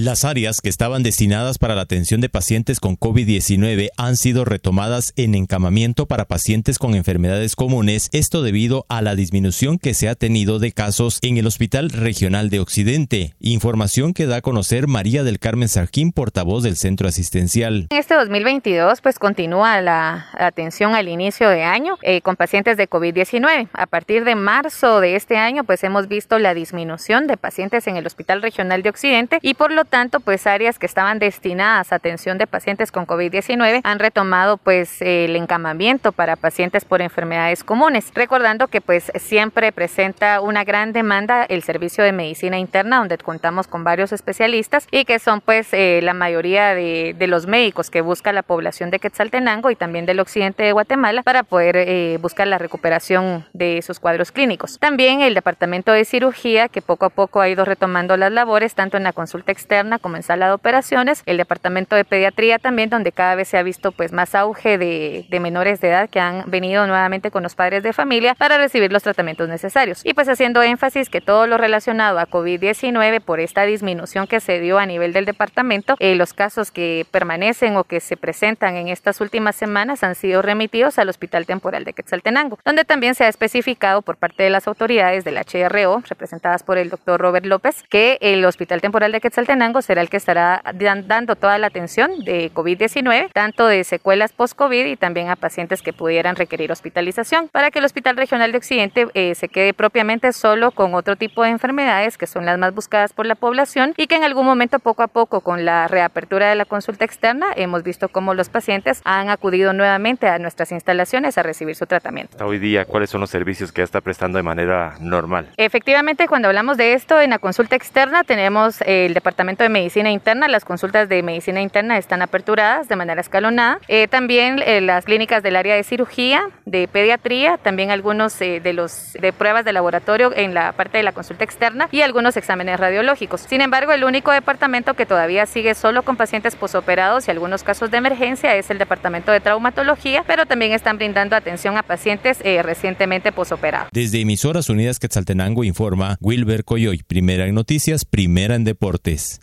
Las áreas que estaban destinadas para la atención de pacientes con COVID-19 han sido retomadas en encamamiento para pacientes con enfermedades comunes, esto debido a la disminución que se ha tenido de casos en el Hospital Regional de Occidente. Información que da a conocer María del Carmen Sarquín, portavoz del centro asistencial. En este 2022 pues continúa la atención al inicio de año eh, con pacientes de COVID-19. A partir de marzo de este año pues hemos visto la disminución de pacientes en el Hospital Regional de Occidente y por lo tanto, pues áreas que estaban destinadas a atención de pacientes con COVID-19 han retomado pues el encamamiento para pacientes por enfermedades comunes, recordando que pues siempre presenta una gran demanda el servicio de medicina interna donde contamos con varios especialistas y que son pues eh, la mayoría de, de, los médicos que busca la población de Quetzaltenango y también del occidente de Guatemala para poder eh, buscar la recuperación de esos cuadros clínicos. También el departamento de cirugía que poco a poco ha ido retomando las labores tanto en la consulta externa en sala de operaciones, el departamento de pediatría también, donde cada vez se ha visto pues más auge de, de menores de edad que han venido nuevamente con los padres de familia para recibir los tratamientos necesarios. Y pues haciendo énfasis que todo lo relacionado a COVID-19 por esta disminución que se dio a nivel del departamento, eh, los casos que permanecen o que se presentan en estas últimas semanas han sido remitidos al Hospital Temporal de Quetzaltenango, donde también se ha especificado por parte de las autoridades del HRO, representadas por el doctor Robert López, que el Hospital Temporal de Quetzaltenango será el que estará dando toda la atención de COVID-19, tanto de secuelas post-COVID y también a pacientes que pudieran requerir hospitalización, para que el Hospital Regional de Occidente eh, se quede propiamente solo con otro tipo de enfermedades que son las más buscadas por la población y que en algún momento poco a poco con la reapertura de la consulta externa hemos visto cómo los pacientes han acudido nuevamente a nuestras instalaciones a recibir su tratamiento. Hasta hoy día, ¿cuáles son los servicios que ya está prestando de manera normal? Efectivamente, cuando hablamos de esto en la consulta externa tenemos el de Medicina Interna. Las consultas de Medicina Interna están aperturadas de manera escalonada. Eh, también eh, las clínicas del área de cirugía, de pediatría, también algunos eh, de los de pruebas de laboratorio en la parte de la consulta externa y algunos exámenes radiológicos. Sin embargo, el único departamento que todavía sigue solo con pacientes posoperados y algunos casos de emergencia es el departamento de traumatología, pero también están brindando atención a pacientes recientemente posoperados. Desde Emisoras Unidas Quetzaltenango informa Wilber Coyoy, primera en noticias, primera en deportes.